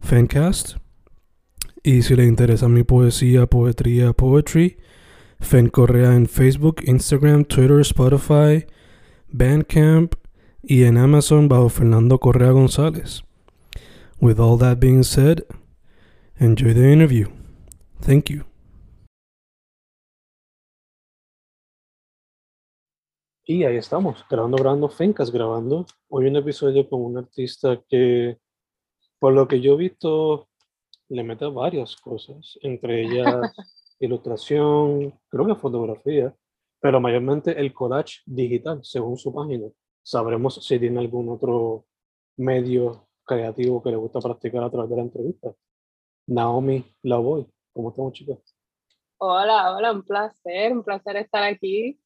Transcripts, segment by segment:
Fancast. Y si le interesa mi poesía, poetría, poetry, Fen Correa en Facebook, Instagram, Twitter, Spotify, Bandcamp y en Amazon bajo Fernando Correa González. With all that being said, enjoy the interview. Thank you. Y ahí estamos, grabando, grabando Fencas, grabando hoy un episodio con un artista que, por lo que yo he visto, le mete varias cosas, entre ellas ilustración, creo que fotografía, pero mayormente el collage digital, según su página. Sabremos si tiene algún otro medio creativo que le gusta practicar a través de la entrevista. Naomi Lavoy, ¿cómo estamos, chicas? Hola, hola, un placer, un placer estar aquí.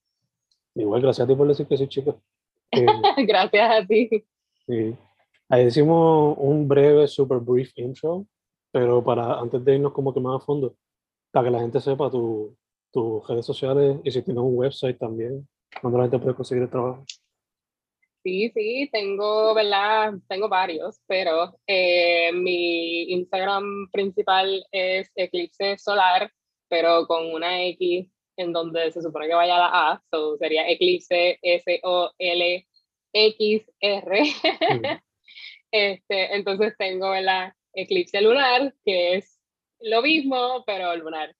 Igual, gracias a ti por decir que sí, chica. Eh, gracias a ti. Sí. Ahí decimos un breve, super brief intro, pero para antes de irnos como que más a fondo, para que la gente sepa tus redes sociales y si tienes un website también, donde la gente puede conseguir el trabajo. Sí, sí, tengo, ¿verdad? Tengo varios, pero eh, mi Instagram principal es Eclipse Solar, pero con una X en donde se supone que vaya la A, so sería Eclipse S-O-L-X-R. Este, entonces tengo la Eclipse lunar, que es lo mismo, pero lunar.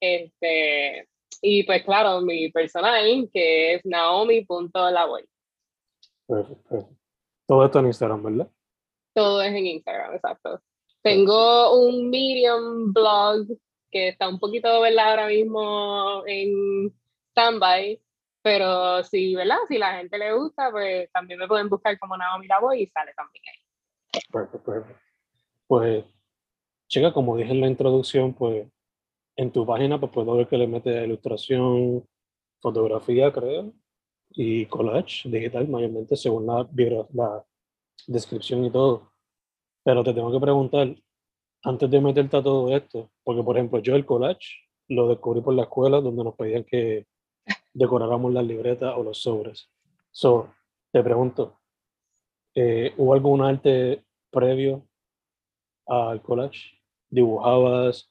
Este, y pues claro, mi personal, que es naomi.lavoy. Perfecto. Todo esto en Instagram, ¿verdad? Todo es en Instagram, exacto. Tengo un Medium blog que está un poquito, ¿verdad? Ahora mismo en standby, pero si, ¿verdad? Si la gente le gusta, pues también me pueden buscar como Naomi Lavoy y sale también ahí. Perfecto, perfecto. Pues, chica, como dije en la introducción, pues en tu página pues puedo ver que le mete ilustración, fotografía, creo, y collage digital, mayormente según la, la descripción y todo. Pero te tengo que preguntar, antes de meterte a todo esto, porque por ejemplo yo el collage lo descubrí por la escuela donde nos pedían que decoráramos las libretas o los sobres. So, te pregunto, eh, ¿hubo algún arte previo al collage? ¿Dibujabas?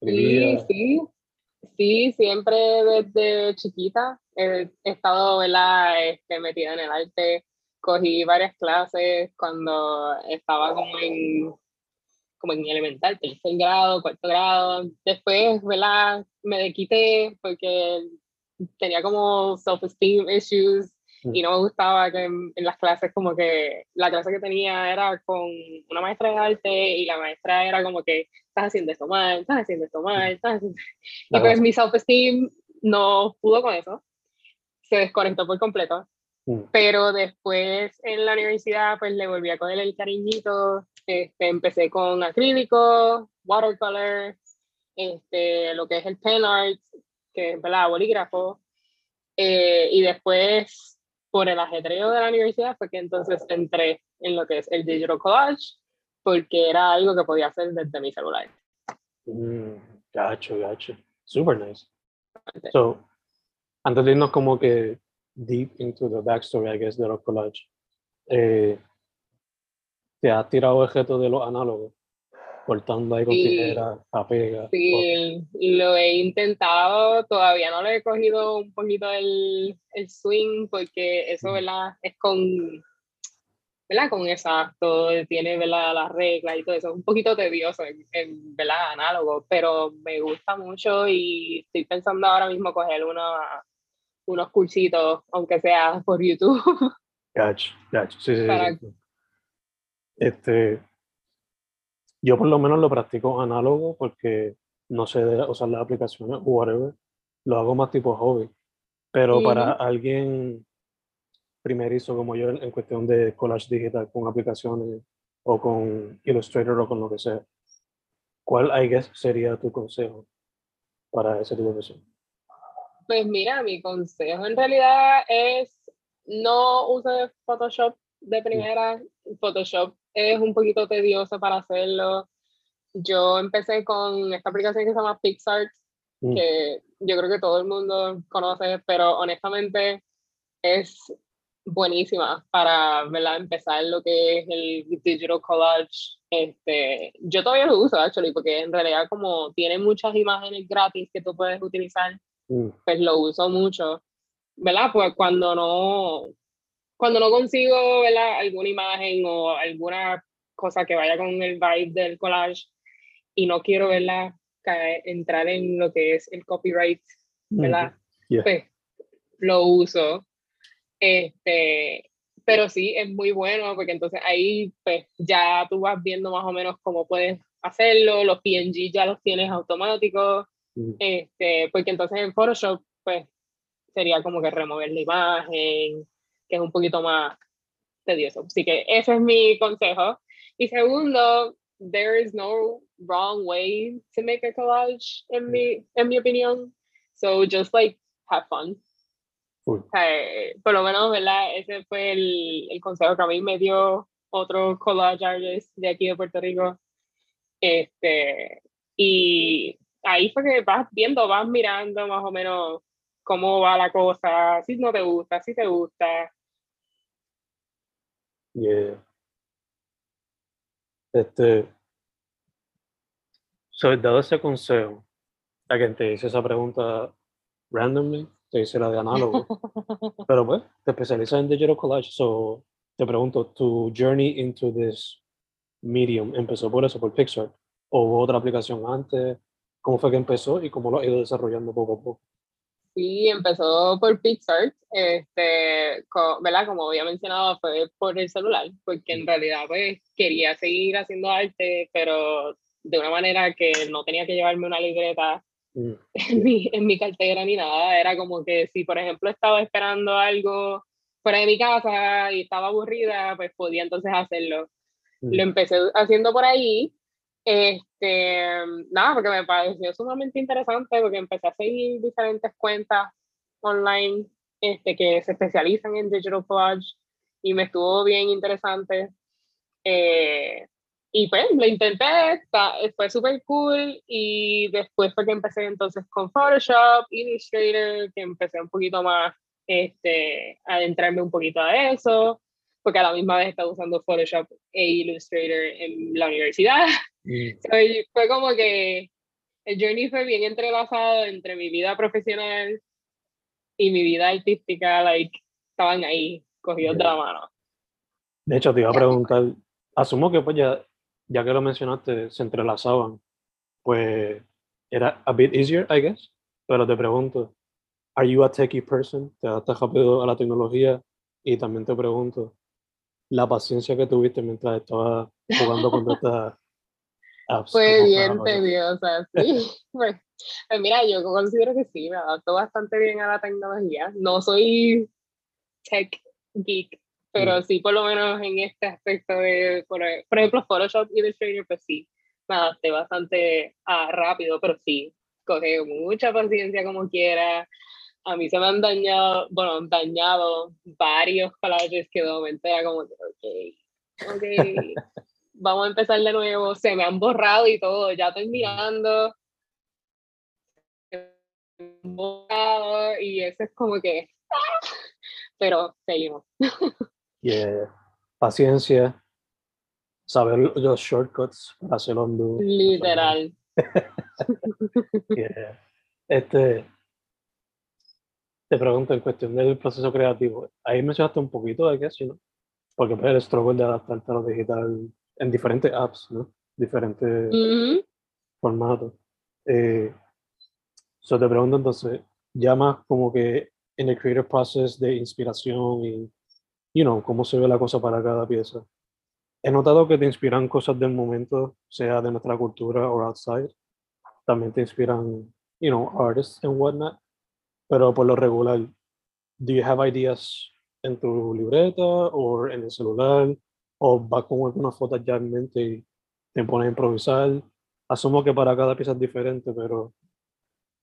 Sí, sí, sí, siempre desde chiquita he, estado ¿verdad? Este, metida en el arte. Cogí varias clases cuando estaba como en como en elemental, tercer grado, cuarto grado. Después, ¿verdad? Me quité porque tenía como self-esteem issues y no me gustaba que en, las clases como que la clase que tenía era con una maestra de arte y la maestra era como que estás haciendo esto mal, estás haciendo esto mal, estás haciendo... Y pues mi self-esteem no pudo con eso, se desconectó por completo. Pero después en la universidad pues le volví a coger el cariñito este, empecé con acrílico, watercolor, este, lo que es el pen art, que es ¿verdad? bolígrafo, eh, y después por el ajetreo de la universidad fue que entonces entré en lo que es el digital collage, porque era algo que podía hacer desde mi celular. Mm, gacho, gacho. Super nice. So, antes de irnos como que deep into the backstory, I guess, de los collage, eh, te has tirado objetos de los análogos, cortando ahí con sí, tijera, pega. Sí, lo he intentado, todavía no le he cogido un poquito el, el swing, porque eso, ¿verdad? Es con, ¿verdad? Con exacto, tiene, ¿verdad? Las reglas y todo eso. Es un poquito tedioso en, ¿verdad? Análogo, pero me gusta mucho y estoy pensando ahora mismo coger unos cursitos, aunque sea por YouTube. Gotcha, gotcha. Sí, sí, sí. Este, yo por lo menos lo practico análogo porque no sé usar las aplicaciones o whatever. Lo hago más tipo hobby. Pero para alguien primerizo como yo en, cuestión de collage digital con aplicaciones o con Illustrator o con lo que sea, ¿cuál I guess sería tu consejo para ese tipo de persona? Pues mira, mi consejo en realidad es no use Photoshop de mm. primera. Photoshop es un poquito tedioso para hacerlo. Yo empecé con esta aplicación que se llama PixArt, mm. que yo creo que todo el mundo conoce, pero honestamente es buenísima para ¿verdad? empezar lo que es el digital collage. Este, yo todavía lo uso, actually, porque en realidad como tiene muchas imágenes gratis que tú puedes utilizar, mm. pues lo uso mucho. ¿Verdad? Pues cuando no, cuando no consigo ¿verdad? alguna imagen o alguna cosa que vaya con el vibe del collage y no quiero verla entrar en lo que es el copyright, ¿verdad? Pues lo uso. Este, pero sí, es muy bueno porque entonces ahí pues ya tú vas viendo más o menos cómo puedes hacerlo, los PNG ya los tienes automáticos, este, porque entonces en Photoshop pues sería como que remover la imagen, que es un poquito más tedioso. Así que ese es mi consejo. Y segundo, there is no wrong way to make a collage, en mi, en mi opinión. So just like have fun. por lo menos, ¿verdad? Ese fue el, el, consejo que a mí me dio otro collage artist de aquí de Puerto Rico. Este, y ahí fue que vas viendo, vas mirando más o menos cómo va la cosa, si no te gusta, si te gusta, Yeah. Este, so, dado ese consejo, a quien te hice esa pregunta randomly, te hice la de análogo, pero pues, te especializas en digital collage, so te pregunto, tu journey into this medium empezó por eso, por Pixar, o hubo otra aplicación antes, cómo fue que empezó y cómo lo ha ido desarrollando poco a poco. Sí, empezó por Pixar, este, ¿verdad? Como había mencionado, fue por el celular, porque en realidad pues quería seguir haciendo arte, pero de una manera que no tenía que llevarme una libreta mm. en, mi, en mi cartera ni nada. Era como que si, por ejemplo, estaba esperando algo fuera de mi casa y estaba aburrida, pues podía entonces hacerlo. Mm. Lo empecé haciendo por ahí este, nada, porque me pareció sumamente interesante porque empecé a seguir diferentes cuentas online este, que se especializan en digital collage y me estuvo bien interesante. Eh, y pues lo intenté, fue súper cool y después fue que empecé entonces con Photoshop, Illustrator, que empecé un poquito más este, adentrarme un poquito a eso, porque a la misma vez estaba usando Photoshop e Illustrator en la universidad. fue como que el journey fue bien entrelazado entre mi vida profesional y mi vida artística, like, estaban ahí, cogidos de la mano. De hecho, te iba a preguntar, asumo que pues ya, ya que lo mencionaste, se entrelazaban, pues era a bit easier, I guess, pero te pregunto, ¿are you a techie person? ¿Te adaptas rápido a la tecnología? Y también te pregunto, la paciencia que tuviste mientras estabas jugando con estas fue bien tediosa, sí. Pues, pues, mira, yo considero que sí, me adapto bastante bien a la tecnología. No soy tech geek, pero mm. sí por lo menos en este aspecto de, por, ejemplo, Photoshop y Illustrator, pues sí, me adapté bastante rápido, pero sí, coge mucha paciencia como quiera. A mí se me han dañado, bueno, dañado varios collages que de momento era como, ok, ok. vamos a empezar de nuevo, se me han borrado y todo, ya estoy mirando. Y eso es como que, pero seguimos. Yeah. Paciencia, saber los shortcuts para hacerlo undo. Literal. yeah. Este, te pregunto en cuestión del proceso creativo, ahí mencionaste un poquito de qué, no. porque pues, el struggle de adaptarte a lo digital en diferentes apps, ¿no? Diferentes formatos. Eh, so te pregunto entonces, ya más como que en el creative process de inspiración y, you know, cómo se ve la cosa para cada pieza. He notado que te inspiran cosas del momento, sea de nuestra cultura o outside. También te inspiran, you know, artists and whatnot. Pero por lo regular, do you have ideas en tu libreta o en el celular? ¿O vas con alguna foto ya en mente y te pones a improvisar? Asumo que para cada pieza es diferente, pero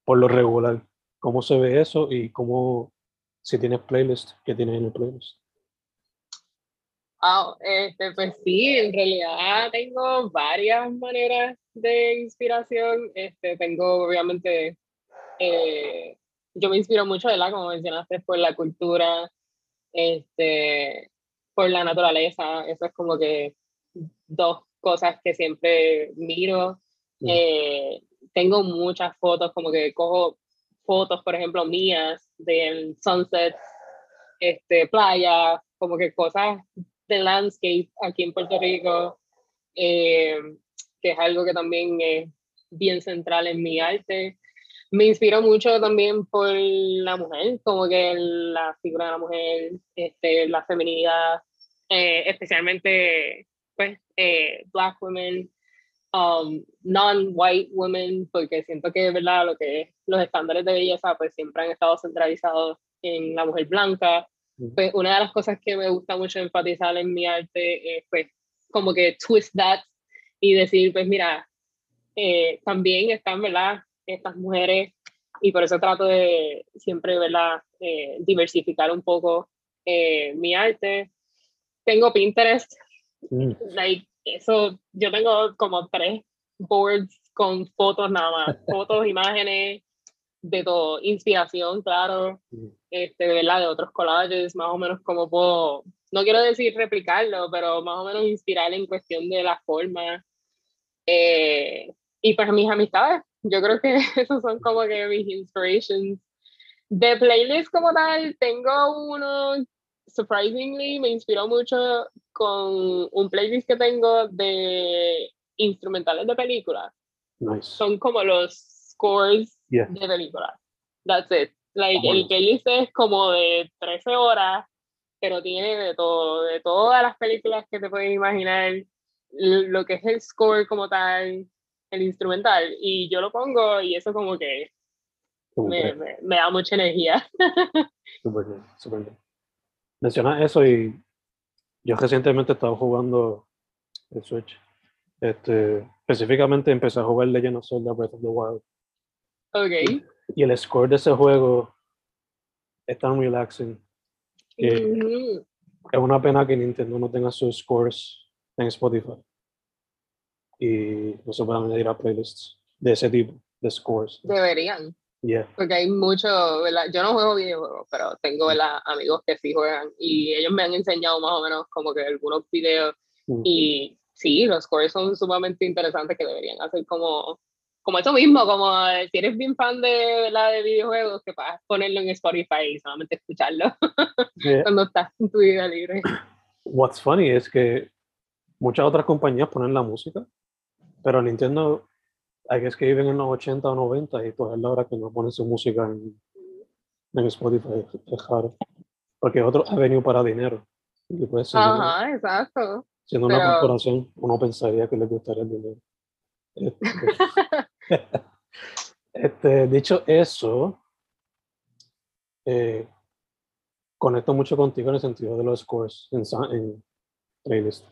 por lo regular, ¿cómo se ve eso y cómo, si tienes playlist, qué tienes en el playlist? Ah, este, pues sí, en realidad tengo varias maneras de inspiración. Este, tengo obviamente, eh, yo me inspiro mucho, ¿verdad? Como mencionaste, por la cultura, este, por la naturaleza. Eso es como que dos cosas que siempre miro. Mm. Eh, tengo muchas fotos, como que cojo fotos, por ejemplo, mías del sunset, este, playa, como que cosas de landscape aquí en Puerto Rico, eh, que es algo que también es bien central en mi arte. Me inspiro mucho también por la mujer, como que la figura de la mujer, este, la feminidad, eh, especialmente pues, eh, black women, um, non-white women, porque siento que verdad lo que los estándares de belleza pues siempre han estado centralizados en la mujer blanca pues una de las cosas que me gusta mucho enfatizar en mi arte es pues como que twist that y decir pues mira, eh, también están, ¿verdad? Estas mujeres y por eso trato de siempre, ¿verdad? Eh, diversificar un poco eh, mi arte. Tengo Pinterest, mm. like, eso, yo tengo como tres boards con fotos nada más, fotos, imágenes, de todo, inspiración, claro, este, ¿verdad? De otros collages, más o menos como puedo, no quiero decir replicarlo, pero más o menos inspirar en cuestión de la forma. Eh, y para mis amistades, yo creo que esos son como que mis inspirations. De playlist como tal, tengo uno, surprisingly, me inspiró mucho con un playlist que tengo de instrumentales de películas. Son como los scores de películas. That's it. Like, el playlist es como de 13 horas, pero tiene de todo, de todas las películas que te puedes imaginar, lo que es el score como tal, el instrumental, y yo lo pongo y eso como que me, me, da mucha energía. Súper bien, súper bien. Mencionas eso y yo recientemente he estado jugando el Switch. Este, específicamente empecé a jugar Legend of Zelda Breath of the Wild. Ok. Y el score de ese juego es tan relaxing que es una pena que Nintendo no tenga sus scores en Spotify. Y no se puedan añadir a playlists de ese tipo, de scores. Deberían. Yeah. Porque hay mucho, ¿verdad? Yo no juego videojuegos, pero tengo ¿verdad? amigos que sí juegan y ellos me han enseñado más o menos como que algunos videos mm. y sí, los scores son sumamente interesantes que deberían hacer como como eso mismo, como si eres bien fan de la de videojuegos, que puedas ponerlo en Spotify y solamente escucharlo cuando estás en tu vida libre. What's funny es que muchas otras compañías ponen la música, pero Nintendo, hay que viven en los 80 o 90 y pues es la hora que no ponen su música en, en Spotify, es raro. Porque es otro avenue para dinero. Y pues, Ajá, exacto. Siendo una corporación, uno pensaría que les gustaría el dinero. Este, este, dicho eso, eh, conecto mucho contigo en el sentido de los scores en, en playlist.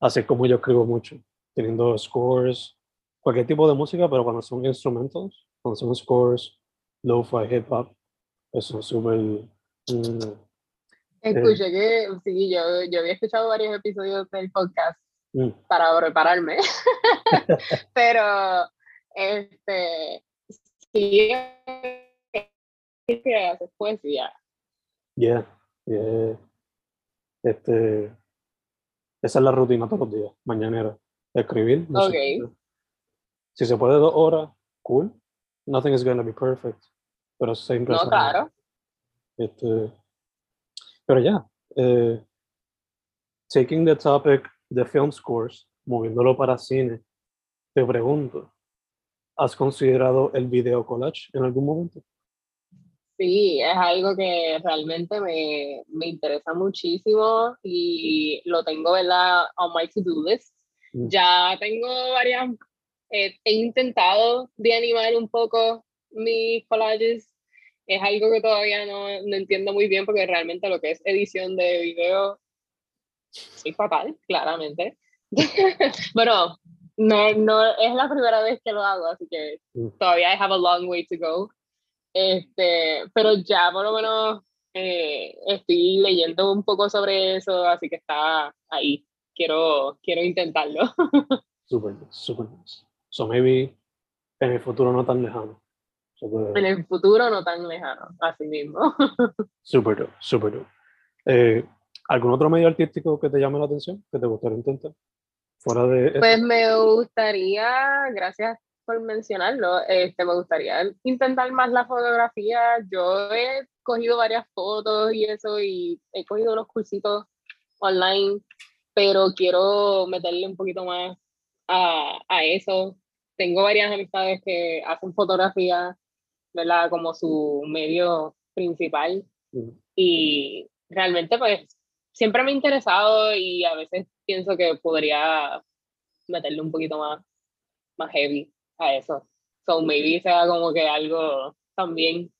Así como yo escribo mucho, teniendo scores, cualquier tipo de música, pero cuando son instrumentos, cuando son scores, lo-fi, hip hop, eso es súper. Mm, Escuché que sí, yo, yo había escuchado varios episodios del podcast mm. para prepararme, pero este, sí, que haces poesía. Yeah, yeah. Este, esa es la rutina todos los días, mañanera. Escribir. No okay. Si se puede dos horas, cool. Nothing is going to be perfect. Pero siempre. No, claro. Este, pero ya. Eh, taking the topic de film scores, moviéndolo para cine, te pregunto, ¿has considerado el video collage en algún momento? Sí, es algo que realmente me, me interesa muchísimo y lo tengo, ¿verdad? On my to-do list. Mm. Ya tengo varias, eh, he intentado de animar un poco mis collages. Es algo que todavía no, no entiendo muy bien porque realmente lo que es edición de video soy fatal, claramente. bueno, no, no es la primera vez que lo hago, así que mm. todavía I have a long way to go. Este, pero ya por lo menos eh, estoy leyendo un poco sobre eso, así que está ahí. Quiero, quiero intentarlo. Súper, súper. So maybe en el futuro no tan lejano. En el futuro no tan lejano, así mismo. Súper, súper. Eh, ¿Algún otro medio artístico que te llame la atención, que te gustaría intentar? Fuera de pues me gustaría, gracias por mencionarlo, este, me gustaría intentar más la fotografía. Yo he cogido varias fotos y eso, y he cogido unos cursitos online, pero quiero meterle un poquito más a, a eso. Tengo varias amistades que hacen fotografía, ¿verdad? Como su medio principal. Y realmente, pues, siempre me ha interesado y a veces pienso que podría meterle un poquito más, más heavy a eso. So maybe sea como que algo también,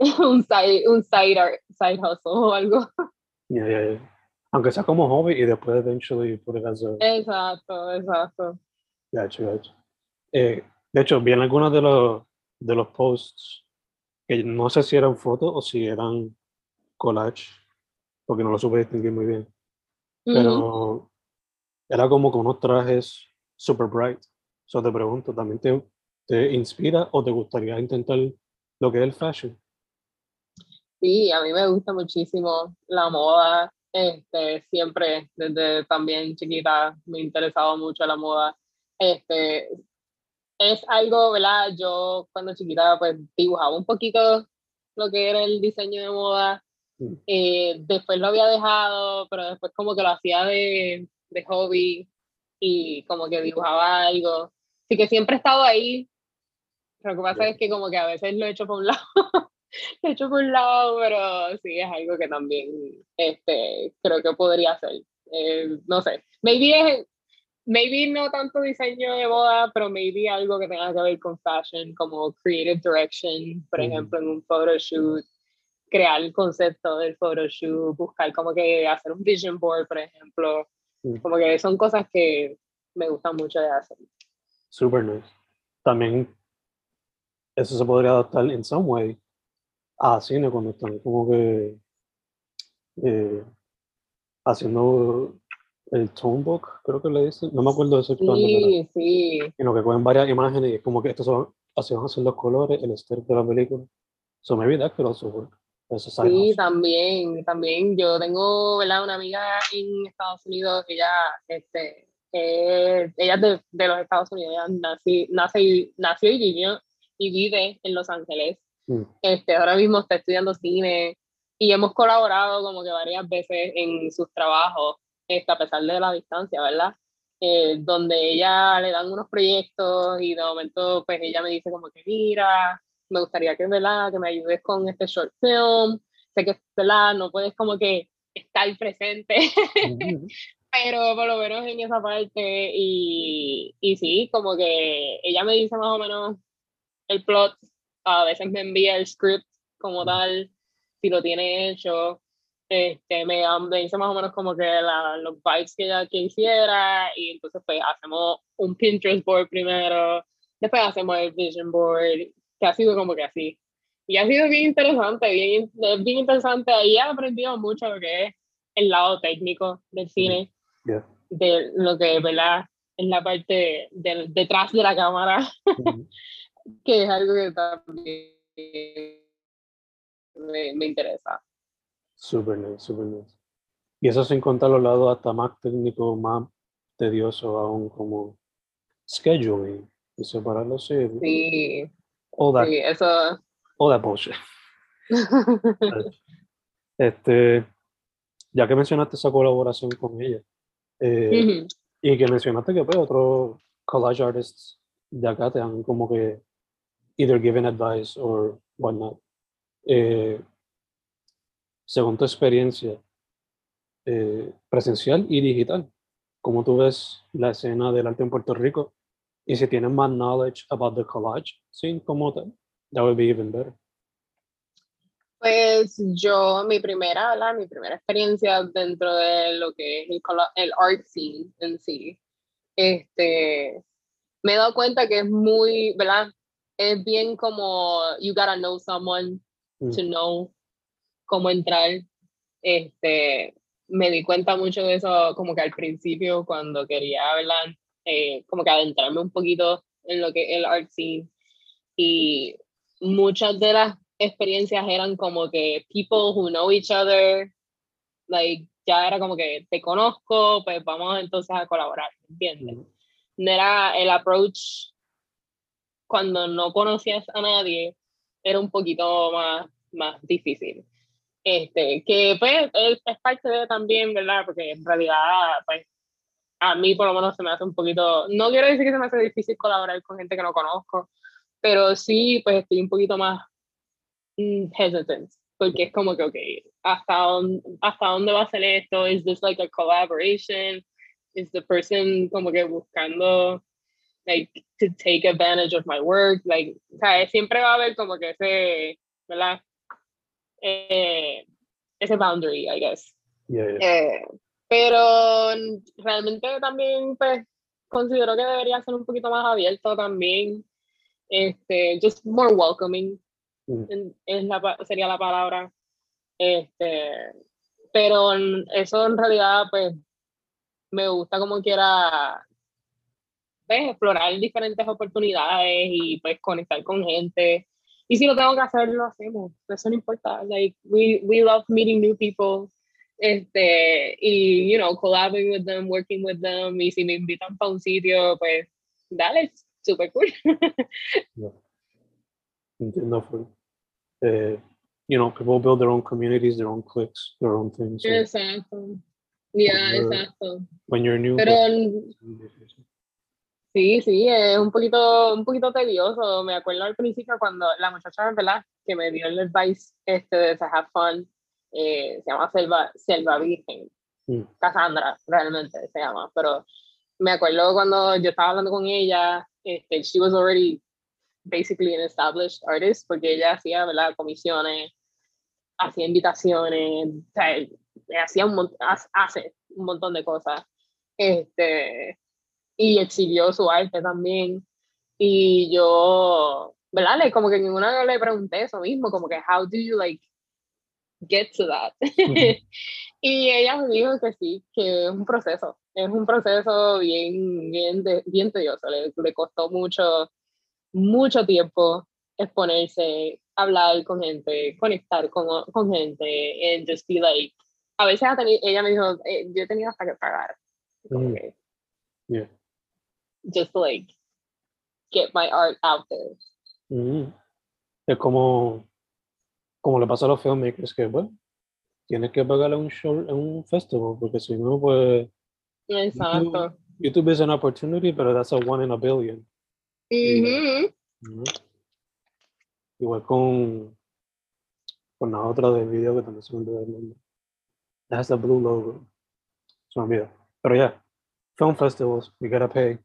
un side, un side, art, side hustle o algo. Yeah, yeah, yeah. Aunque sea como hobby y después eventually put it as a... Exacto, exacto. Gotcha, gotcha. Eh, de hecho, vi en algunos de los, de los posts que no sé si eran fotos o si eran collage porque no lo supe distinguir muy bien. Pero era como con unos trajes super bright. So te pregunto, ¿también te, te inspira o te gustaría intentar lo que es el fashion? Sí, a mí me gusta muchísimo la moda. Este, siempre, desde también chiquita, me ha interesado mucho la moda. Este, es algo, ¿verdad? Yo cuando chiquita pues dibujaba un poquito lo que era el diseño de moda Mm. Eh, después lo había dejado, pero después como que lo hacía de, de hobby y como que dibujaba algo. Así que siempre he estado ahí. Lo que pasa es que como que a veces lo he hecho por un lado, lo he hecho por un lado, pero sí es algo que también este, creo que podría hacer. Eh, no sé, maybe, maybe no tanto diseño de boda, pero maybe algo que tenga que ver con fashion, como creative direction, por ejemplo, en un photoshoot crear el concepto del photoshoot, buscar como que hacer un vision board, por ejemplo. Como que son cosas que me gustan mucho de hacer. Super nice. También eso se podría adaptar en some way a cine cuando están como que eh, haciendo el tone book, creo que le dicen. No me acuerdo de ese Sí, sí. En lo que cogen varias imágenes y es como que estos son, así van a ser los colores, el estilo de la película. So maybe that could also work. Sí, también, también. Yo tengo, ¿verdad? Una amiga en Estados Unidos, ella, este, eh, ella es de, de, los Estados Unidos, ella nací, nace, nació y vivió y vive en Los Ángeles. Mm. Este, ahora mismo está estudiando cine y hemos colaborado como que varias veces en sus trabajos, este, a pesar de la distancia, ¿verdad? Eh, donde ella le dan unos proyectos y de momento pues ella me dice como que mira, me gustaría que, ¿verdad? que me ayudes con este short film. Sé que ¿verdad? no puedes como que estar presente, pero por lo menos en esa parte. Y, y sí, como que ella me dice más o menos el plot, a veces me envía el script como tal, si lo tiene hecho. Este, me, me, dice más o menos como que la, los vibes que ella quisiera y entonces pues hacemos un Pinterest board primero, después hacemos el vision board que ha sido como que así. Y ha sido bien interesante, bien, bien interesante. Ahí he aprendido mucho lo que es el lado técnico del cine, de lo que ¿verdad? es la parte del, detrás de la cámara, que es algo que también me, me interesa. Súper nice, súper nice. Y eso sin contar los lados hasta más técnico, más tedioso aún como scheduling y separarlo así. Sí. All that, sí, eso... all that bullshit. este, ya que mencionaste esa colaboración con ella, eh, y que mencionaste que pues, otros collage artists de acá te han como que either given advice or whatnot. Eh, según tu experiencia eh, presencial y digital, ¿cómo tú ves la escena del arte en Puerto Rico? Y si tienes más knowledge about the collage scene como tal, that would be even better. Pues yo, mi primera, ¿verdad? Mi primera experiencia dentro de lo que es el, el art scene en sí, este, me he dado cuenta que es muy, ¿verdad? Es bien como, you gotta know someone mm. to know cómo entrar. Este, me di cuenta mucho de eso como que al principio cuando quería, ¿verdad? Eh, como que adentrarme un poquito en lo que es el art scene. Y muchas de las experiencias eran como que people who know each other, like, ya era como que te conozco, pues vamos entonces a colaborar, ¿entiendes? No era el approach cuando no conocías a nadie, era un poquito más, más difícil. Este, que pues es, parte de también, ¿verdad? Porque en realidad, pues, a mí por lo menos se me hace un poquito, no quiero decir que se me hace difícil colaborar con gente que no conozco, pero sí, pues estoy un poquito más mm, hesitant, porque es como que, ok, ¿hasta dónde, ¿hasta dónde va a ser esto? ¿Is this like a collaboration? ¿Is the person como que buscando, like, to take advantage of my work? Like, o sea, siempre va a haber como que ese, ¿verdad? Eh, ese boundary, I guess. Eh, pero realmente también, pues, considero que debería ser un poquito más abierto también este, just more welcoming, mm. es la, sería la palabra. Este, pero eso en realidad, pues, me gusta como quiera pues, explorar diferentes oportunidades y pues conectar con gente. Y si lo tengo que hacer, lo hacemos. Eso no importa. Like, we, we love meeting new people. Este, y, you know, collaborating with them, working with them. Y si me invitan para un sitio, pues, dale, super cool. yeah. Entiendo. Uh, you know, people build their own communities, their own cliques, their own things. So exacto. Yeah, when exacto. When you're new. Pero, sí, sí, es un poquito, un poquito tedioso. Me acuerdo al principio cuando la muchacha, ¿verdad? Que me dio el advice este de have fun, eh, se llama Selva, Selva Virgen. Mm. Cassandra, realmente se llama, pero me acuerdo cuando yo estaba hablando con ella, este, she was already basically an established artist porque ella hacía ¿verdad? comisiones, hacía invitaciones, o sea, hacía un hace un montón de cosas. Este, y exhibió su arte también. Y yo, ¿verdad? Como que ninguna le pregunté eso mismo, como que, how do you like get to that? y ella me dijo que sí, que es un proceso, es un proceso bien, bien, bien tedioso, le, le, costó mucho, mucho tiempo exponerse, hablar con gente, conectar con, con gente, and just be like, a veces ella me dijo, eh, yo he tenido hasta que pagar. Mm. Yeah. Just like, get my art out there. Mm. Es como, como le pasa a los filmmakers que, bueno, tienes que pagarle un show en un festival, porque si no, pues Exacto. YouTube, is an opportunity, pero that's a one in a billion. Igual con, con la otra del video que también se me olvidó el nombre. That's the blue logo. Se me olvidó. Pero ya, yeah, film festivals, we gotta pay.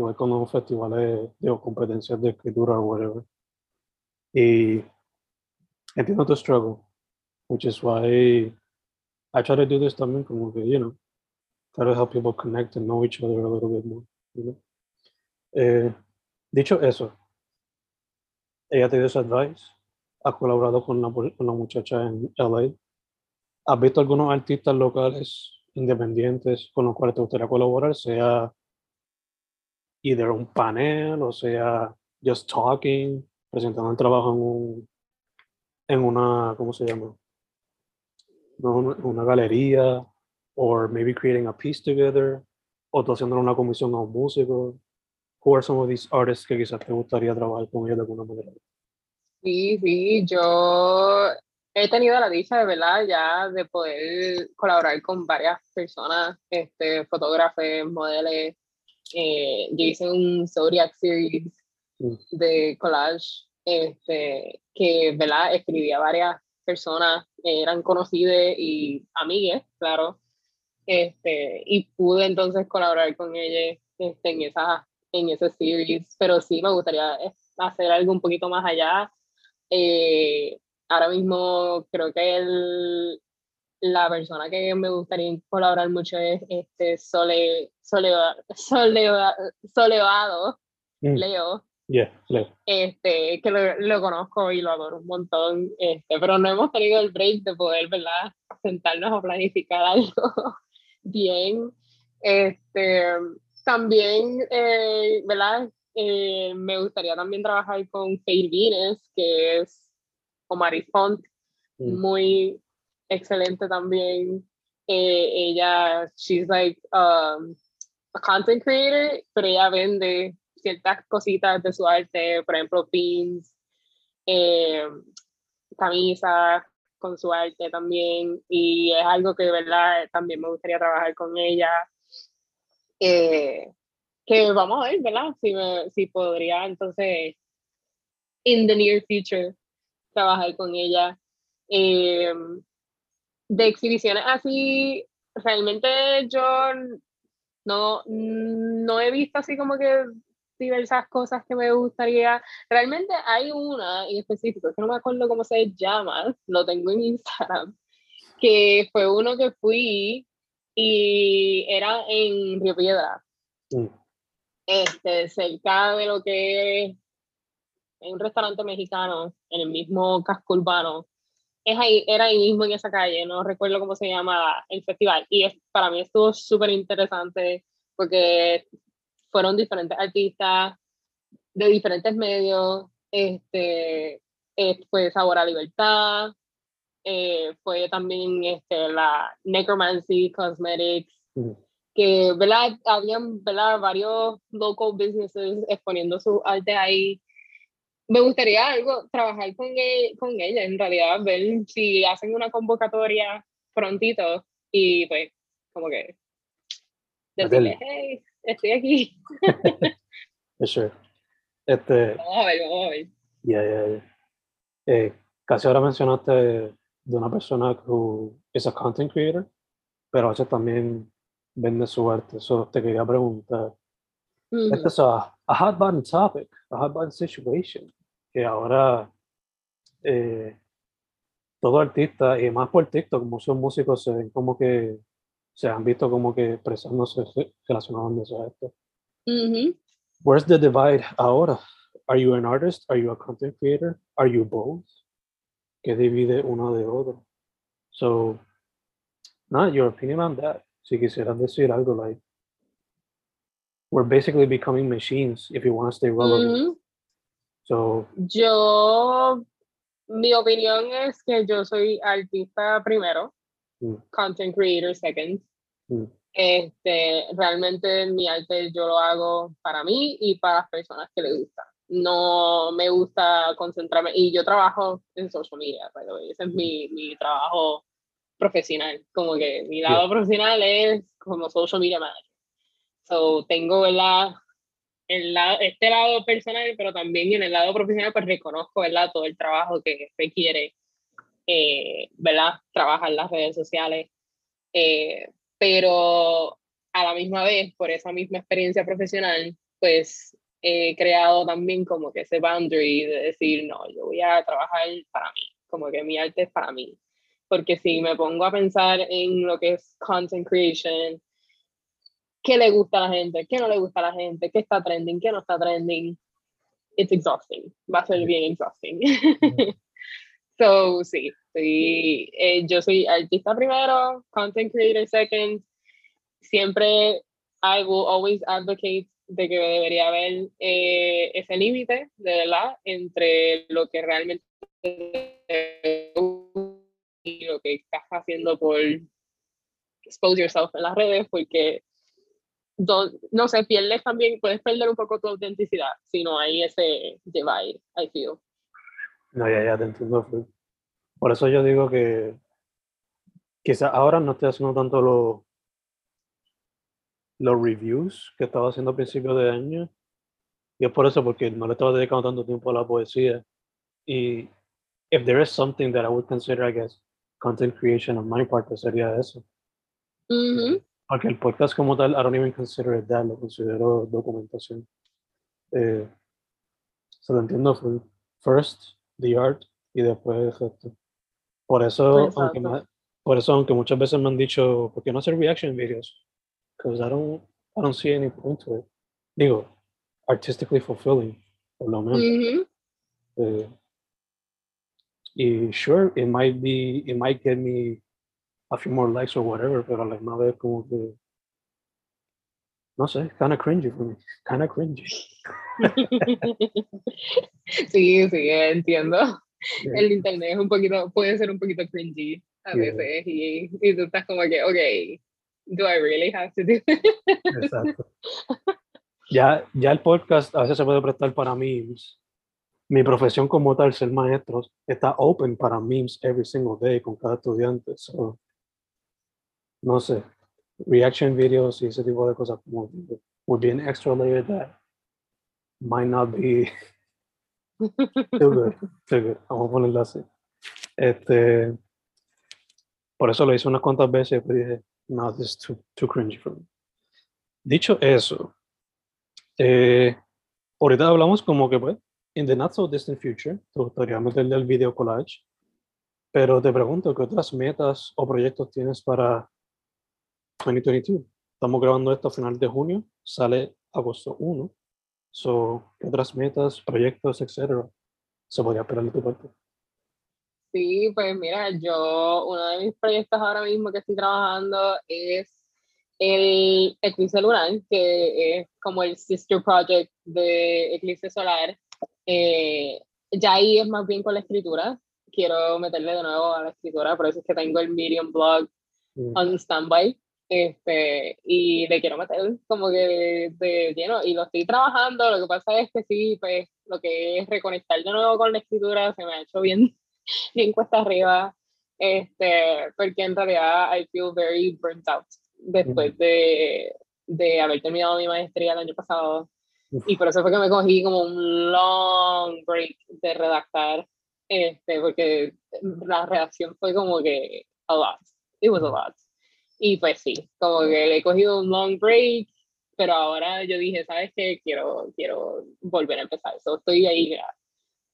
Igual con los festivales, digo, competencias de escritura o whatever. Y entiendo tu struggle, which is why I try to do this también como que, you know, try to help people connect and know each other a little bit more. You know? eh, dicho eso, ella te dio ese advice, ha colaborado con la, con la muchacha en LA. ¿Has visto algunos artistas locales independientes con los cuales te gustaría colaborar? Sea either un panel o sea just talking, presentando el trabajo en un en una, ¿cómo se llama? Una, una galería or maybe creating a piece together, o tú haciendo una comisión a un músico. Who are some of these artists que quizás te gustaría trabajar con ellos de alguna manera? Sí, sí, yo he tenido la dicha de verdad ya de poder colaborar con varias personas, este, fotógrafos, modelos. Eh, yo hice un Zodiac Series mm. de collage este, que ¿verdad? escribía varias personas, eran conocidas y amigas, claro. Este, y pude entonces colaborar con ellas este, en, esa, en ese series, pero sí me gustaría hacer algo un poquito más allá. Eh, ahora mismo creo que el, la persona que me gustaría colaborar mucho es este Sole, Solevado, mm. Leo. Este, que lo, lo, conozco y lo adoro un montón, este, pero no hemos tenido el break de poder, ¿verdad? Sentarnos a planificar algo bien. Este, también, eh, ¿verdad? Eh, me gustaría también trabajar con Faye Vines, que es Omari Font, mm. muy excelente también. Eh, ella, she's like um, a content creator, pero ella vende ciertas cositas de su arte, por ejemplo, pins, eh, camisas con su arte también, y es algo que de verdad también me gustaría trabajar con ella. Eh, que vamos a ver, ¿verdad? Si, me, si podría entonces, in the near future, trabajar con ella. Eh, de exhibiciones así, realmente yo no, no he visto así como que diversas cosas que me gustaría. Realmente hay una en específico, que no me acuerdo cómo se llama, lo tengo en Instagram, que fue uno que fui y era en Río Piedra. Mm. Este, cerca de lo que es en un restaurante mexicano, en el mismo casco urbano. Es ahí, era ahí mismo en esa calle, no recuerdo cómo se llama el festival. Y es, para mí estuvo súper interesante porque fueron diferentes artistas de diferentes medios. Este, eh, fue Sabor a Libertad, eh, fue también este, la Necromancy Cosmetics, que ¿verdad? habían ¿verdad? varios local businesses exponiendo su arte ahí me gustaría algo, trabajar con, e, con ella, en realidad, ver si hacen una convocatoria prontito y pues, como que decirle, hey, estoy aquí. sure. Este, vamos a ver, vamos a ver. Yeah, yeah, eh, casi ahora mencionaste de una persona que es a content creator, pero a veces también vende su arte. Eso te quería preguntar. Este es a, a hot button topic, a hot button situation que ahora eh, todo artista, y más por TikTok, muchos músicos se ven como que se han visto como que expresándose relacionándose a esto. Where's the divide ahora? Are you an artist? Are you a content creator? Are you both? ¿Qué divide uno de otro? So, not your opinion on that. Si quisieras decir algo like, we're basically becoming machines if you want to stay relevant. Yo, mi opinión es que yo soy artista primero, mm. content creator second. Mm. Este, realmente mi arte yo lo hago para mí y para las personas que le gustan. No me gusta concentrarme y yo trabajo en social media, pero ese es mi, mi trabajo profesional, como que mi lado profesional es como social media manager. So, tengo la el lado, este lado personal, pero también en el lado profesional, pues reconozco, ¿verdad? Todo el trabajo que requiere, eh, ¿verdad? Trabajar las redes sociales. Eh, pero a la misma vez, por esa misma experiencia profesional, pues he creado también como que ese boundary de decir, no, yo voy a trabajar para mí, como que mi arte es para mí. Porque si me pongo a pensar en lo que es content creation, qué le gusta a la gente, qué no le gusta a la gente, qué está trending, qué no está trending. It's exhausting. Va a ser bien exhausting. so, sí, sí eh, yo soy artista primero, content creator second. Siempre, I will always advocate de que debería haber eh, ese límite, de verdad, entre lo que realmente y lo que estás haciendo por expose yourself en las redes, porque no sé, pierdes también, puedes perder un poco tu autenticidad si no hay ese divide, I feel. No, ya, ya te entiendo. Por eso yo digo que quizás ahora no estoy haciendo tanto los los reviews que estaba haciendo a principios de año. Y es por eso, porque no le estaba dedicando tanto tiempo a la poesía. Y if there is something that I would consider, I guess, content creation on my part, pues sería eso. Porque el podcast como tal, I don't even consider it that, lo considero documentación. Eh, se lo entiendo first, the art, y después el gesto. Por eso, aunque por eso, aunque muchas veces me han dicho, ¿por qué no hacer reaction videos? Because I don't, I don't see any point to it. Digo, artistically fulfilling, por lo menos. eh, y sure, it might be, it might get me a few more likes or whatever, pero a la misma vez como que, no sé, kind of cringy for me, kind of cringy. sí, sí, entiendo. El internet es un poquito, puede ser un poquito cringy a veces y, y tú estás como que, ok, do I really have to do Exacto. Ya, ya el podcast a veces se puede prestar para memes. Mi profesión como tal, ser maestro, está open para memes every single day con cada estudiante. So, no sé, reaction videos y ese tipo de cosas como would be an extra layer that might not be too good. Too good. Vamos a ponerlo así. Este, por eso lo hice unas cuantas veces y dije, no, this is too, too cringy for me. Dicho eso, eh, ahorita hablamos como que, pues, in the not so distant future, te gustaría meterle el video collage, pero te pregunto, ¿qué otras metas o proyectos tienes para 2022? Estamos grabando esto a final de junio, sale agosto 1. So, ¿Qué otras metas, proyectos, etcétera, se podría esperar de tu parte? Sí, pues mira, yo, uno de mis proyectos ahora mismo que estoy trabajando es el Eclipse Lunar, que es como el sister project de Eclipse Solar. Eh, ya ahí es más bien con la escritura. Quiero meterle de nuevo a la escritura, por eso es que tengo el Medium blog mm. on standby. Este, y le quiero meter como que de, lleno, y lo estoy trabajando. Lo que pasa es que sí, pues lo que es reconectar de nuevo con la escritura se me ha hecho bien bien cuesta arriba, este, porque en realidad I feel very burnt out después de, de haber terminado mi maestría el año pasado. Y por eso fue que me cogí como un long break de redactar, este, porque la reacción fue como que a lot. It was a lot. Y pues sí, como que le he cogido un long break, pero ahora yo dije, ¿sabes qué? Quiero, quiero volver a empezar. So estoy ahí,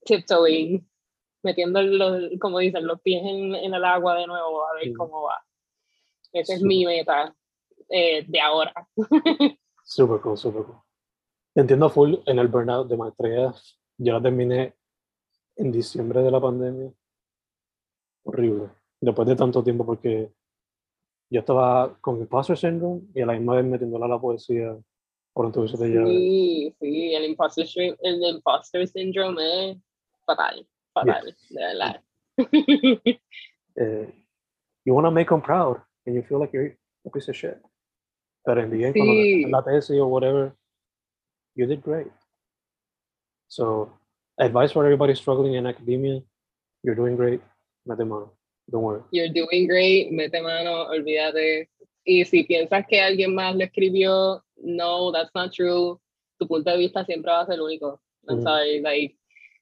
tiptoeing metiendo, los, como dicen, los pies en, en, el agua de nuevo a ver cómo va. Esa es mi meta eh, de ahora. Súper cool, súper cool. Entiendo full en el burnout de maestría. Yo la terminé en diciembre de la pandemia. Horrible. Después de tanto tiempo porque yo estaba con imposter syndrome y a la misma vez metiéndola a la poesía por entonces de Sí, sí, el imposter, el imposter syndrome es fatal fatal, de verdad. uh, you want to make them proud and you feel like you're a piece of shit. But in the end, sí. cuando la tesis or whatever, you did great. So, advice for everybody struggling in academia, you're doing great, mete mano. Don't worry. You're doing great, mete mano, olvídate. Y si piensas que alguien más lo escribió, no, that's not true. Tu punto de vista siempre va a ser único. I'm mm -hmm. sorry, like,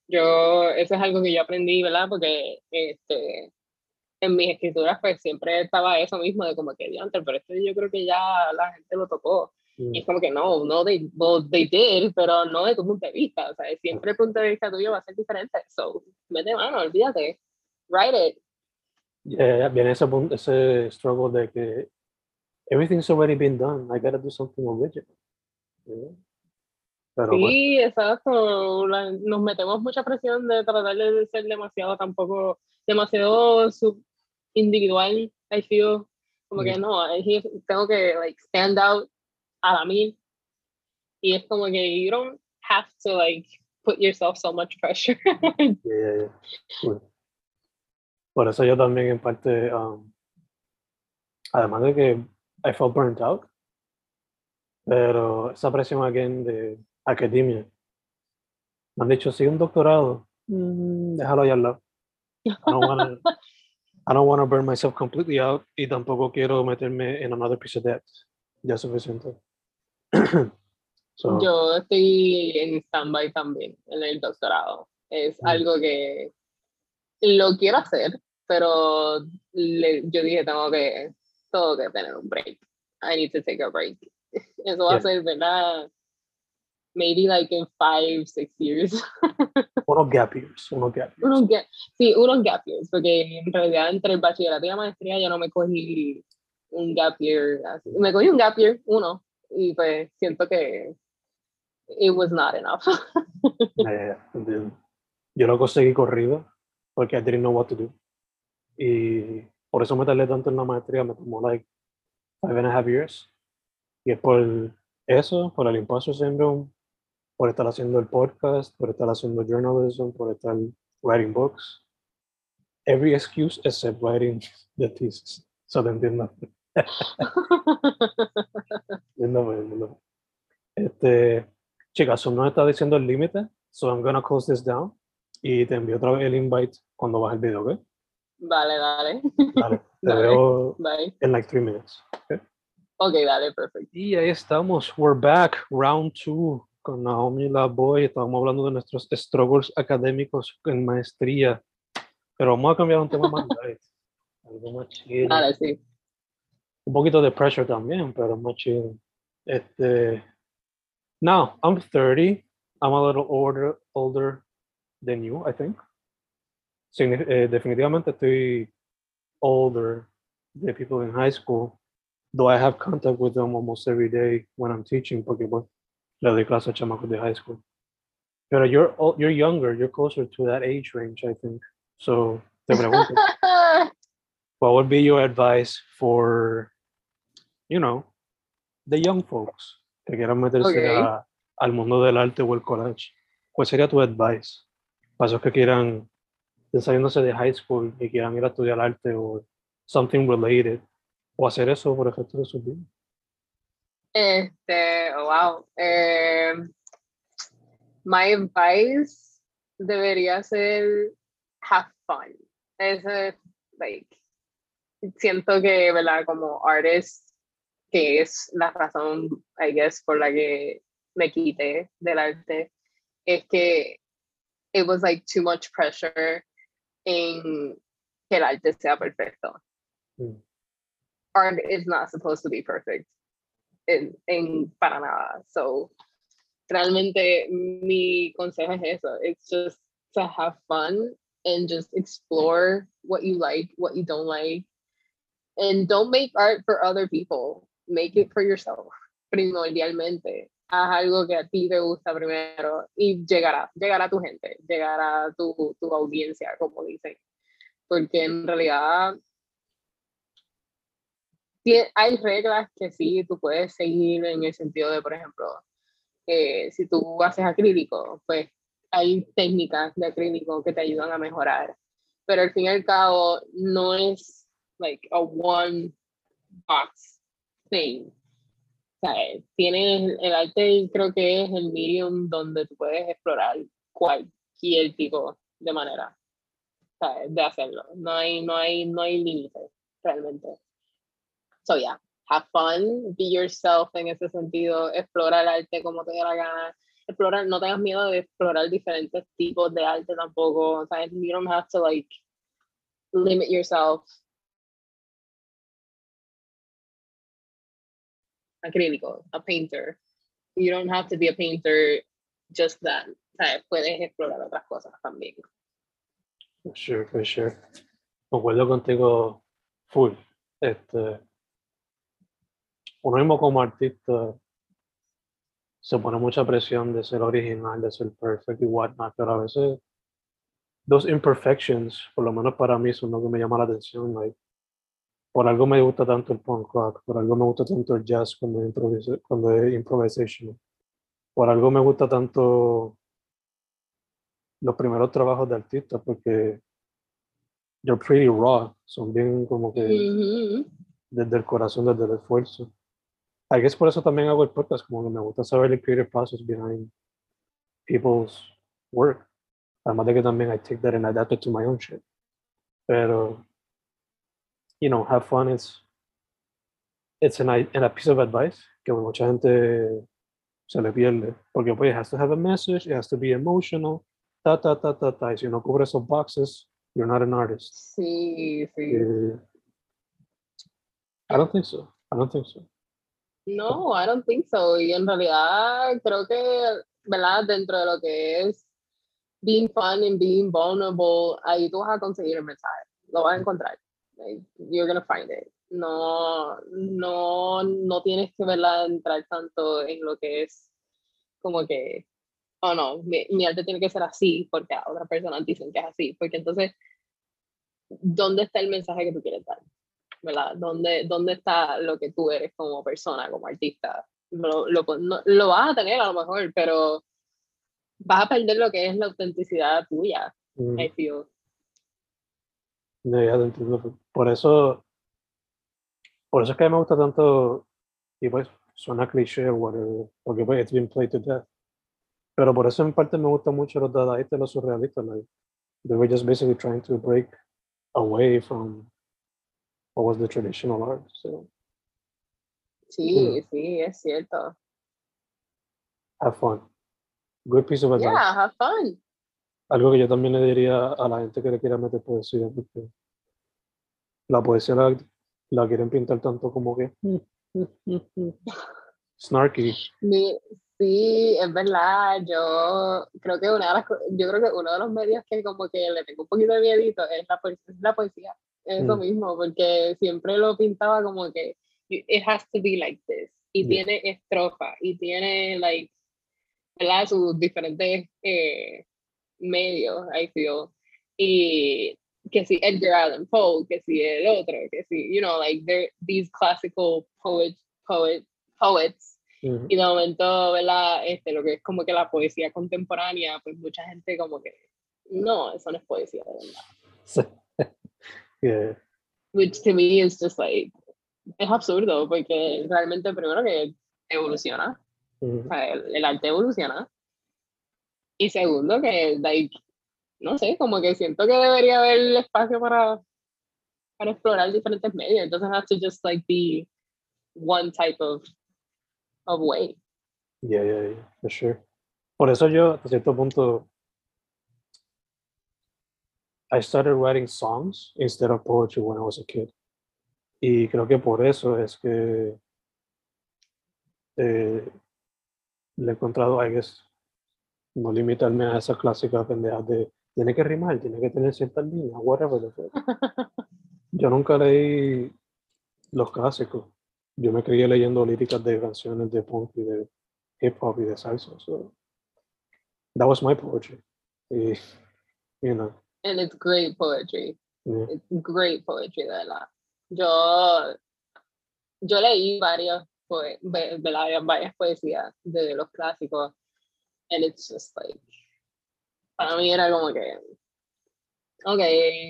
yo, eso es algo que yo aprendí, ¿verdad? Porque este, en mis escrituras pues siempre estaba eso mismo de como que diantre, pero esto yo creo que ya la gente lo tocó. Y es como que no, no, they, well, they did, pero no de tu punto de vista. O sea, siempre el punto de vista tuyo va a ser diferente. So, mete mano, olvídate. Write it. Yeah, viene ese, ese struggle de que everything's already been done. I gotta do something original. sí, exacto. nos metemos mucha presión de tratar de ser demasiado tampoco, demasiado sub individual, I feel. Como que no, tengo que like stand out a la mil. Y es como que you don't have to like put yourself so much pressure. yeah, Por eso yo también en parte, um, además de que I felt burnt out, pero esa presión again de academia. Me han dicho, si un doctorado, mm, déjalo allá al lado. I don't want to I don't want to burn myself completely out y tampoco quiero meterme en another piece of debt. Ya suficiente. so, Yo estoy en standby también en el doctorado. Es mm. algo que lo quiero hacer, pero le, yo dije tengo que tengo que tener un break. I need to take a break. Eso va a ser, ¿verdad? maybe like in five, six years. unos gap years, unos gap years. Unos gap, sí, unos gap years, porque en realidad entre el bachillerato y la maestría yo no me cogí un gap year, así. me cogí un gap year, uno, y pues siento que it was not enough. yeah, yeah, yo lo conseguí corrido porque I didn't know what to do. Y por eso me tardé tanto en la maestría, me tomó like five and a half years. Y es por eso, por el impostor syndrome, por estar haciendo el podcast, por estar haciendo journalism, por estar writing books. Every excuse except writing the thesis. So te entiendo. entiendo, Este, chicas, no está diciendo el límite, so I'm gonna close this down y te envío otra vez el invite cuando baje el video, ¿ok? Vale, dale. Vale, te veo en like three minutes. Okay? ok, dale, perfecto. Y ahí estamos, we're back, round two con Naomi La Boy, estábamos hablando de nuestros struggles académicos en maestría, pero vamos a cambiar un tema más light, algo más chido. sí. Un poquito de pressure también, pero más chido. Este, now, I'm 30, I'm a little older, older than you, I think. Eh, definitivamente estoy older than people in high school, though I have contact with them almost every day when I'm teaching, porque bueno, le doy clase a chamacos de high school. Pero you're, you're younger, you're closer to that age range, I think. So, te pregunto, what would be your advice for, you know, the young folks que quieran meterse okay. a, al mundo del arte o el college? ¿Cuál sería tu advice para esos que quieran, saliéndose de high school y quieran ir a estudiar arte o something related, o hacer eso por ejemplo de sus vidas? Este, wow. Eh, my advice debería ser have fun. Ese, like, siento que, ¿verdad? Como artist, que es la razón, I guess, por la que me quité del arte, es que it was like too much pressure en que el arte sea perfecto. Mm. Art is not supposed to be perfect en, en para nada. So, realmente mi consejo es eso. It's just to have fun and just explore what you like, what you don't like. And don't make art for other people. Make it for yourself, primordialmente. Haz algo que a ti te gusta primero y llegará, llegará tu gente, llegará tu, tu audiencia, como dicen. Porque en realidad hay reglas que sí tú puedes seguir en el sentido de, por ejemplo, eh, si tú haces acrílico, pues hay técnicas de acrílico que te ayudan a mejorar. Pero al fin y al cabo, no es like a one box thing. O sea, tienes el arte, creo que es el medium donde tú puedes explorar cualquier tipo de manera de hacerlo. No hay, no hay, no hay límites realmente. So yeah, have fun, be yourself en ese sentido, explora el arte como te dé la gana, explora, no tengas miedo de explorar diferentes tipos de arte tampoco, o sea, you don't have to like limit yourself. Acrílico, a painter. You don't have to be a painter just that. Sea, puedes explorar otras cosas también. For sure, for sure. Concuerdo contigo full. Este, uno mismo como artista se pone mucha presión de ser original, de ser perfecto y whatnot, pero a veces dos imperfections, por lo menos para mí, son lo que me llama la atención. Por algo me gusta tanto el punk rock, por algo me gusta tanto el jazz cuando es, cuando es improvisation, por algo me gusta tanto los primeros trabajos de artistas, porque they're pretty raw, son bien como que desde el corazón, desde el esfuerzo. I guess por eso también hago el podcast, como que me gusta saber el creative process behind people's work. Además de que también I take that and adapt it to my own shit. Pero, you know, have fun is, it's an, an a piece of advice que mucha gente se le pierde. Porque pues it has to have a message, it has to be emotional, ta, ta, ta, ta, ta. Y si no cubre esos boxes, you're not an artist. Sí, sí. Uh, I don't think so. I don't think so. No, I don't think so. Y en realidad creo que, ¿verdad? Dentro de lo que es being fun and being vulnerable, ahí tú vas a conseguir el mensaje. Lo vas a encontrar. Like, you're gonna find it. No, no, no tienes que verla entrar tanto en lo que es como que, oh no, mi, mi arte tiene que ser así porque a otras personas dicen que es así. Porque entonces, ¿dónde está el mensaje que tú quieres dar? ¿verdad? ¿Dónde, ¿Dónde está lo que tú eres como persona, como artista? Lo, lo, lo vas a tener a lo mejor, pero vas a perder lo que es la autenticidad tuya, mm. I feel. Entiendo. Por eso, por eso es que me gusta tanto, y pues suena cliché o whatever, porque pues it's been played to death. Pero por eso en parte me gusta mucho los dadaístas y los surrealistas. Like, they were just basically trying to break away from what was the traditional art. So, sí, yeah. sí, es cierto. Have fun. Good piece of advice. Yeah, have fun. Algo que yo también le diría a la gente que le quiera meter poesía, porque la poesía la, la quieren pintar tanto como que snarky. Sí, es verdad. Yo creo que una de las, yo creo que uno de los medios que como que le tengo un poquito de miedito es la, es la poesía eso mm. mismo, porque siempre lo pintaba como que it has to be like this. Y tiene estrofa, y tiene, like, ¿verdad? Sus diferentes eh, medios, I feel. Y que si Edgar Allan Poe, que si el otro, que si, you know, like, they're these classical poets, poet, poets. Y de momento, ¿verdad? Este, lo que es como que la poesía contemporánea, pues mucha gente como que, no, eso no es poesía, de verdad. Yeah. Which to me is just like, es absurdo porque realmente primero que evoluciona, o sea, el, el, arte evoluciona. Y segundo que, like, no sé, como que siento que debería haber espacio para, para explorar diferentes medios. It doesn't have to just like be one type of, of way. Yeah, yeah, yeah, for sure. Por eso yo, a cierto punto, I started writing songs instead of poetry when I was a kid. Y creo que por eso es que eh, le he encontrado, I guess, no limitarme a esa clásica pendeja de tiene que rimar, tiene que tener ciertas líneas, whatever. Yo nunca leí los clásicos. Yo me creía leyendo líricas de canciones de punk y de hip hop y de salsa. So that was my poetry. Y, you know, and it's great poetry. Mm. It's great poetry, de verdad. Yo, yo leí varios, pues, varias poesías de los clásicos, and it's just like, para mí era como que, ok,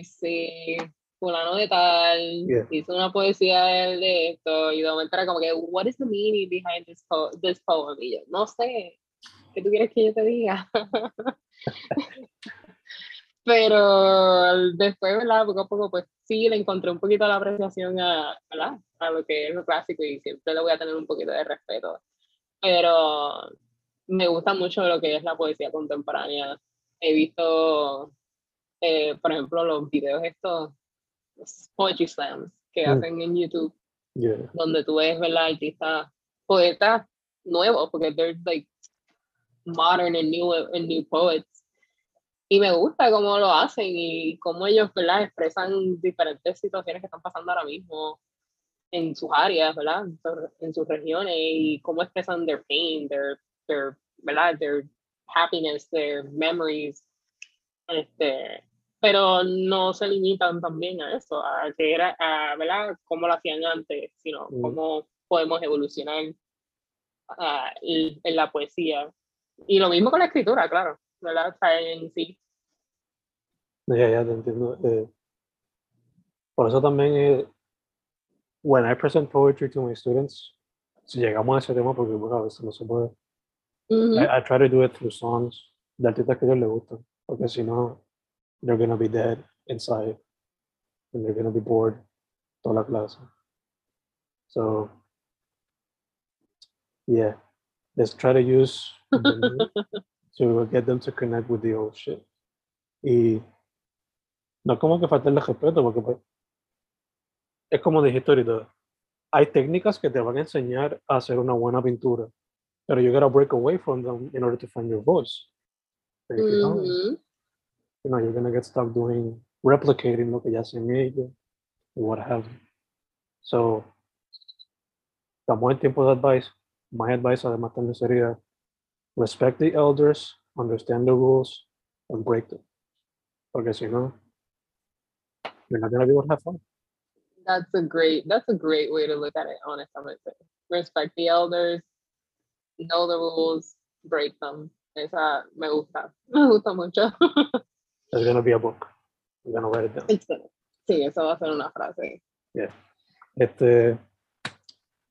sí, fulano de tal, yeah. hizo una poesía de esto, y de momento era como que, what is the meaning behind this, po this poem? Y yo, no sé, ¿qué tú quieres que yo te diga? Pero después, ¿verdad? Poco a poco, pues sí, le encontré un poquito la apreciación a, ¿verdad? a lo que es lo clásico y siempre le voy a tener un poquito de respeto. Pero me gusta mucho lo que es la poesía contemporánea. He visto, eh, por ejemplo, los videos estos, los poetry slams que mm. hacen en YouTube, donde tú ves, ¿verdad? Artistas, poetas nuevos, porque they're like modern and new, and new poets y me gusta cómo lo hacen y cómo ellos ¿verdad? expresan diferentes situaciones que están pasando ahora mismo en sus áreas, ¿verdad? En sus regiones y cómo expresan their pain, their, their, ¿verdad? their happiness, their memories. Este, pero no se limitan también a eso, a que era, a, ¿verdad? Cómo lo hacían antes, sino mm. cómo podemos evolucionar uh, en la poesía. Y lo mismo con la escritura, claro. ¿verdad? en sí. Ya, ya te entiendo. Eh, por eso también, eh, when I present poetry to my students, si llegamos a ese tema, porque bueno, a veces no se puede, I, try to do it through songs de artistas que a ellos les gustan, porque si no, they're gonna be dead inside. and they're to be bored toda la clase. So, yeah, let's try to use to get them to connect with the old shit. Y no como que faltarle respeto, porque pues, es como dijiste ahorita, hay técnicas que te van a enseñar a hacer una buena pintura, pero you gotta break away from them in order to find your voice. Mm -hmm. you know, you're gonna get stuck doing, replicating lo que ya hacen ellos, what have you. So, estamos en tiempo de advice. My advice además también sería respect the elders, understand the rules, and break them. Porque si no, you're not gonna be able to have fun. That's a great that's a great way to look at it, honestly. Respect the elders, know the rules, break them. Esa me gusta. Me gusta mucho. There's gonna be a book. I'm gonna write it down. It's gonna, Sí, eso va a ser una frase. Yeah. Este,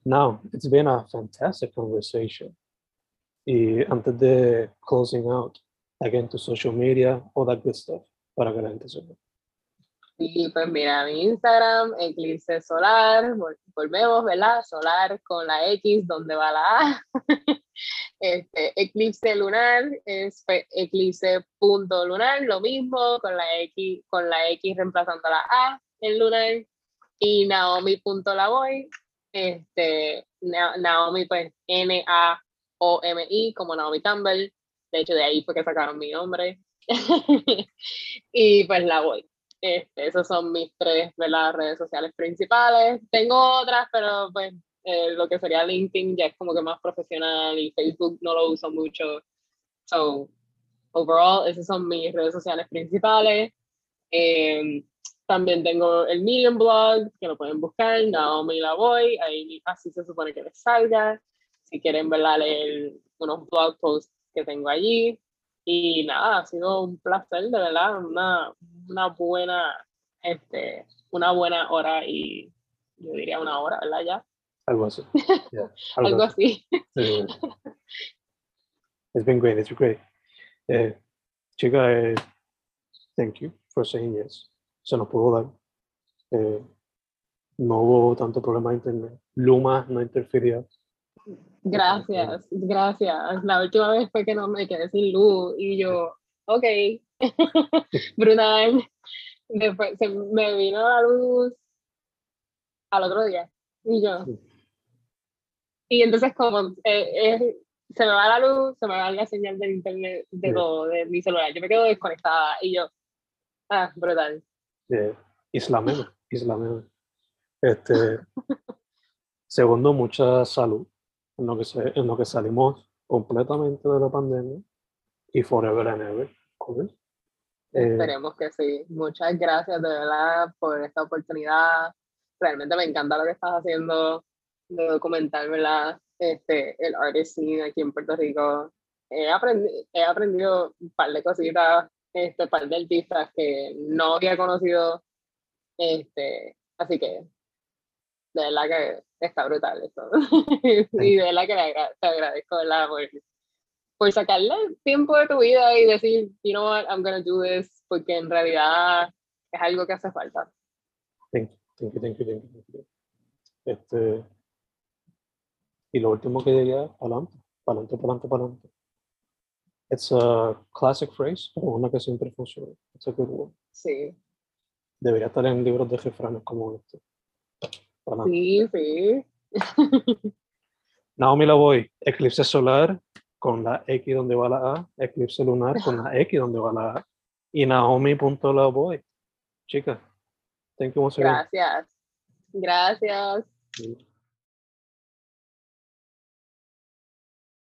now, it's been a fantastic conversation. Y antes de closing out, again to social media, all that good stuff, para que la gente sepa. Y pues mira, mi Instagram, Eclipse Solar, volvemos, ¿verdad? Solar con la X, donde va la A. este, eclipse lunar es eclipse punto lunar, lo mismo, con la X, con la X reemplazando la A en lunar. Y Naomi punto la voy, este, Naomi pues N-A-O-M-I, como Naomi Campbell. De hecho, de ahí fue que sacaron mi nombre. y pues la voy. Este, esos son mis tres redes sociales principales. Tengo otras, pero pues eh, lo que sería LinkedIn ya es como que más profesional y Facebook no lo uso mucho. So, overall, esas son mis redes sociales principales. Em, también tengo el Medium blog, que lo pueden buscar, Naomi La Voy, ahí así se supone que les salga. Si quieren verla, leer unos blog posts que tengo allí. Y nada, ha sido un placer, de verdad, una, una buena, este, una buena hora y yo diría una hora, ¿verdad? Ya. Algo así. algo, así. It's been great, it's great. Eh, chica, eh, thank you for saying yes. Se nos pudo dar. Eh, no hubo tanto problema de internet. Luma no interfería. Gracias, gracias. La última vez fue que no me quedé sin luz y yo, ok, brutal. Después se me vino la luz al otro día y yo. Y entonces como eh, se me va la luz, se me va la señal del internet de todo, de mi celular. Yo me quedo desconectada y yo, ah, brutal. Yeah. Isla Este, segundo, mucha salud en lo que, se, en lo que salimos completamente de la pandemia y forever and ever. Eh, Esperemos que sí. Muchas gracias de verdad por esta oportunidad. Realmente me encanta lo que estás haciendo de documentar, ¿verdad? Este, el artist scene aquí en Puerto Rico. He, aprendido, he aprendido un par de cositas, este par de artistas que no había conocido. Este, así que de verdad que está brutal esto. y de verdad que te agradezco, ¿verdad? Por, por sacarle tiempo de tu vida y decir, you know what, I'm gonna do this, porque en realidad es algo que hace falta. Thank you, thank you, thank you, Este, y lo último que diría, adelante, adelante, adelante, adelante. It's a classic phrase, pero una que siempre funciona. It's a good word. Sí. Debería estar en libros de refranes como este. Sí, sí. Naomi la voy. Eclipse solar con la X donde va la A. Eclipse lunar con la X donde va la A. Y Naomi punto la voy. Chica, thank you Gracias. Gracias.